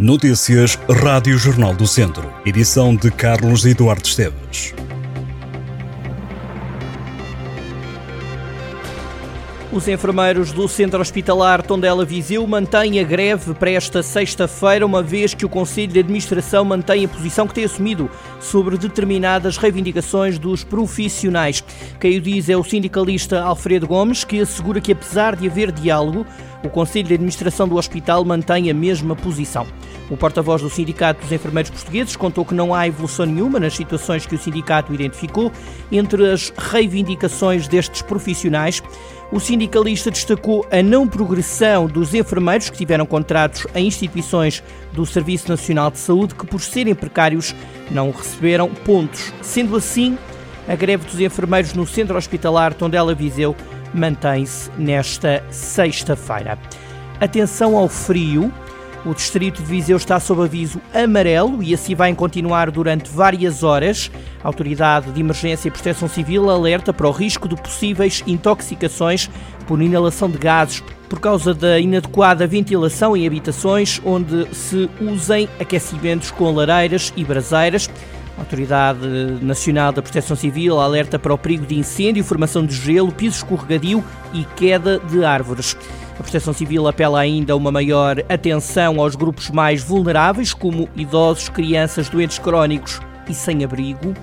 Notícias Rádio Jornal do Centro. Edição de Carlos Eduardo Esteves. Os enfermeiros do Centro Hospitalar Tondela Viseu mantêm a greve para esta sexta-feira, uma vez que o Conselho de Administração mantém a posição que tem assumido sobre determinadas reivindicações dos profissionais. Quem o diz é o sindicalista Alfredo Gomes, que assegura que, apesar de haver diálogo, o Conselho de Administração do hospital mantém a mesma posição. O porta-voz do Sindicato dos Enfermeiros Portugueses contou que não há evolução nenhuma nas situações que o sindicato identificou entre as reivindicações destes profissionais. O sindicalista destacou a não progressão dos enfermeiros que tiveram contratos em instituições do Serviço Nacional de Saúde que, por serem precários, não receberam pontos. Sendo assim, a greve dos enfermeiros no Centro Hospitalar Tondela Viseu mantém-se nesta sexta-feira. Atenção ao frio. O distrito de Viseu está sob aviso amarelo e assim vai continuar durante várias horas. A Autoridade de Emergência e Proteção Civil alerta para o risco de possíveis intoxicações por inalação de gases por causa da inadequada ventilação em habitações onde se usem aquecimentos com lareiras e braseiras. A Autoridade Nacional da Proteção Civil alerta para o perigo de incêndio, formação de gelo, piso escorregadio e queda de árvores. A Proteção Civil apela ainda a uma maior atenção aos grupos mais vulneráveis, como idosos, crianças, doentes crónicos e sem abrigo.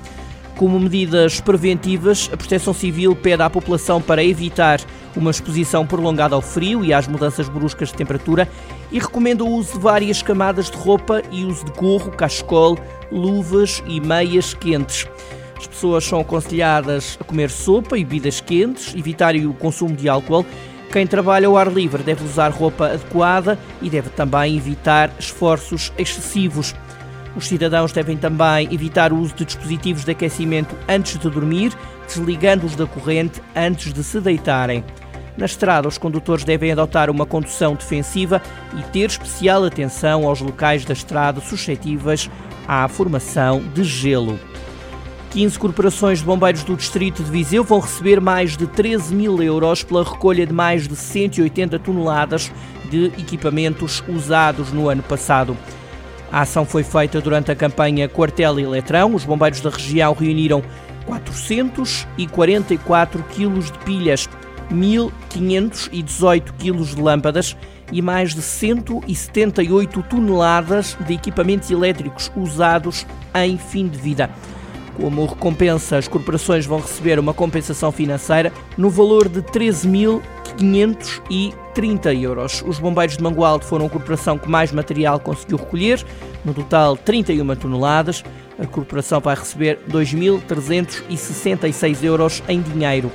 Como medidas preventivas, a Proteção Civil pede à população para evitar uma exposição prolongada ao frio e às mudanças bruscas de temperatura e recomenda o uso de várias camadas de roupa e uso de gorro, cachecol, luvas e meias quentes. As pessoas são aconselhadas a comer sopa e bebidas quentes, evitarem o consumo de álcool. Quem trabalha ao ar livre deve usar roupa adequada e deve também evitar esforços excessivos. Os cidadãos devem também evitar o uso de dispositivos de aquecimento antes de dormir, desligando-os da corrente antes de se deitarem. Na estrada, os condutores devem adotar uma condução defensiva e ter especial atenção aos locais da estrada suscetíveis à formação de gelo. 15 corporações de bombeiros do Distrito de Viseu vão receber mais de 13 mil euros pela recolha de mais de 180 toneladas de equipamentos usados no ano passado. A ação foi feita durante a campanha Quartel e Letrão. Os bombeiros da região reuniram 444 quilos de pilhas, 1.518 quilos de lâmpadas e mais de 178 toneladas de equipamentos elétricos usados em fim de vida. Como recompensa, as corporações vão receber uma compensação financeira no valor de 13.530 euros. Os bombeiros de Mangualde foram a corporação que mais material conseguiu recolher, no total 31 toneladas. A corporação vai receber 2.366 euros em dinheiro.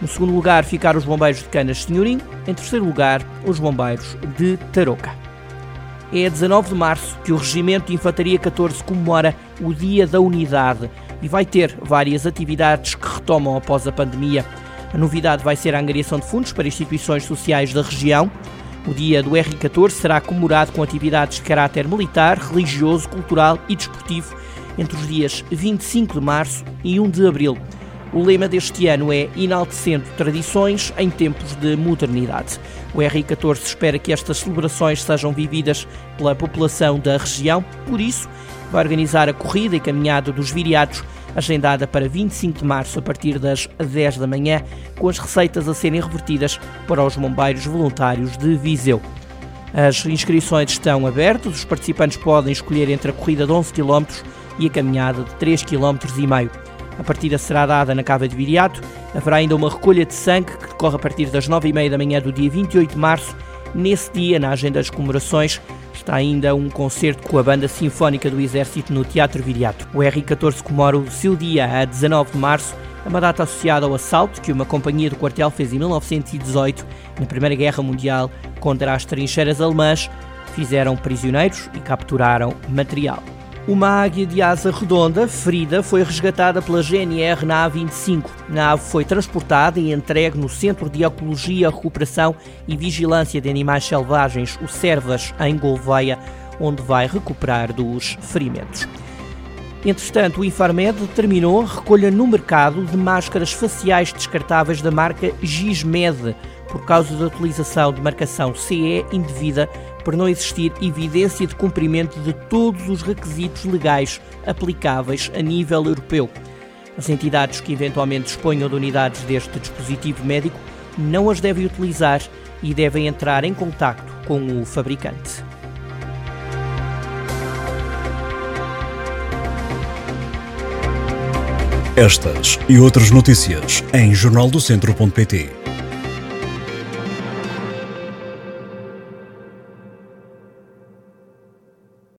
No segundo lugar ficaram os bombeiros de Canas Senhorim, em terceiro lugar os bombeiros de Tarouca. É a 19 de março que o Regimento de Infantaria 14 comemora o Dia da Unidade e vai ter várias atividades que retomam após a pandemia. A novidade vai ser a angariação de fundos para instituições sociais da região. O dia do R14 será comemorado com atividades de caráter militar, religioso, cultural e desportivo entre os dias 25 de março e 1 de abril. O lema deste ano é Enaltecendo Tradições em Tempos de Modernidade. O R14 espera que estas celebrações sejam vividas pela população da região, por isso, vai organizar a corrida e caminhada dos viriatos, agendada para 25 de março a partir das 10 da manhã, com as receitas a serem revertidas para os bombeiros voluntários de Viseu. As inscrições estão abertas, os participantes podem escolher entre a corrida de 11 km e a caminhada de 3,5 km. A partida será dada na Cava de Viriato. Haverá ainda uma recolha de sangue que decorre a partir das 9h30 da manhã do dia 28 de março. Nesse dia, na agenda das comemorações, está ainda um concerto com a Banda Sinfónica do Exército no Teatro Viriato. O R14 comemora o seu dia a 19 de março, uma data associada ao assalto que uma companhia do quartel fez em 1918, na Primeira Guerra Mundial, contra as trincheiras alemãs, fizeram prisioneiros e capturaram material. Uma águia de asa redonda, ferida, foi resgatada pela GNR na A25. A ave foi transportada e entregue no Centro de Ecologia, Recuperação e Vigilância de Animais Selvagens, o Servas, em Gouveia, onde vai recuperar dos ferimentos. Entretanto, o Infarmed determinou recolha no mercado de máscaras faciais descartáveis da marca Gismed, por causa da utilização de marcação CE indevida por não existir evidência de cumprimento de todos os requisitos legais aplicáveis a nível europeu. As entidades que eventualmente disponham de unidades deste dispositivo médico não as devem utilizar e devem entrar em contacto com o fabricante. Estas e outras notícias em jornaldocentro.pt.